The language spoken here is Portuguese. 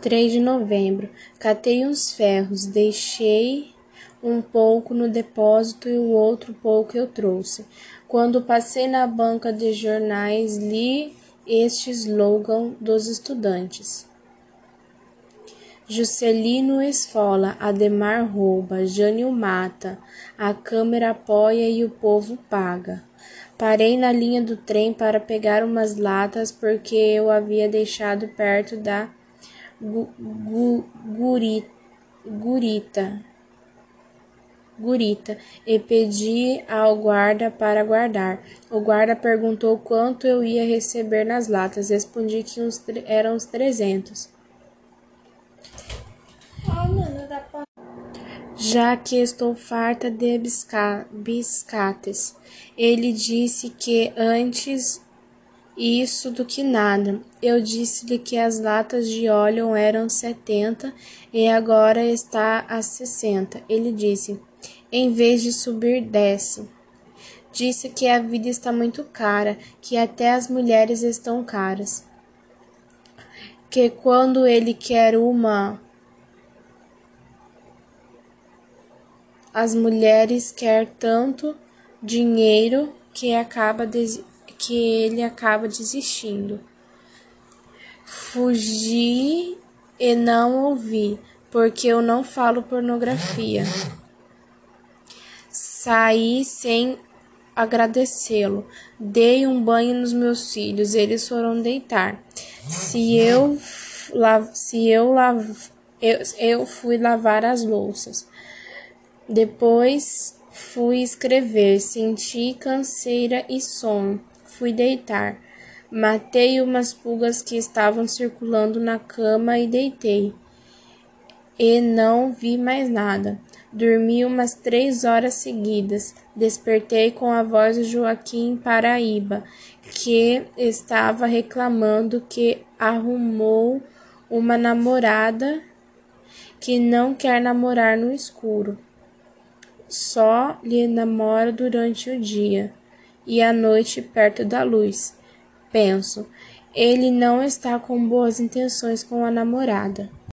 3 de novembro. Catei uns ferros, deixei um pouco no depósito e o outro pouco eu trouxe. Quando passei na banca de jornais, li este slogan dos estudantes. Juscelino esfola, Ademar rouba, Jânio mata, a Câmara apoia e o povo paga. Parei na linha do trem para pegar umas latas porque eu havia deixado perto da gu, gu, guri, gurita, gurita e pedi ao guarda para guardar. O guarda perguntou quanto eu ia receber nas latas. Respondi que uns, eram uns trezentos. já que estou farta de biscates. Ele disse que antes isso do que nada. Eu disse-lhe que as latas de óleo eram setenta e agora está a sessenta. Ele disse: em vez de subir, desce. Disse que a vida está muito cara, que até as mulheres estão caras. Que quando ele quer uma as mulheres quer tanto dinheiro que acaba que ele acaba desistindo. Fugi e não ouvi, porque eu não falo pornografia. Saí sem agradecê-lo. Dei um banho nos meus filhos, eles foram deitar. Se eu se eu, eu, eu fui lavar as louças. Depois fui escrever, senti canseira e sono. Fui deitar. Matei umas pulgas que estavam circulando na cama e deitei. E não vi mais nada. Dormi umas três horas seguidas. Despertei com a voz de Joaquim Paraíba, que estava reclamando que arrumou uma namorada que não quer namorar no escuro só lhe namora durante o dia e à noite perto da luz. Penso, ele não está com boas intenções com a namorada.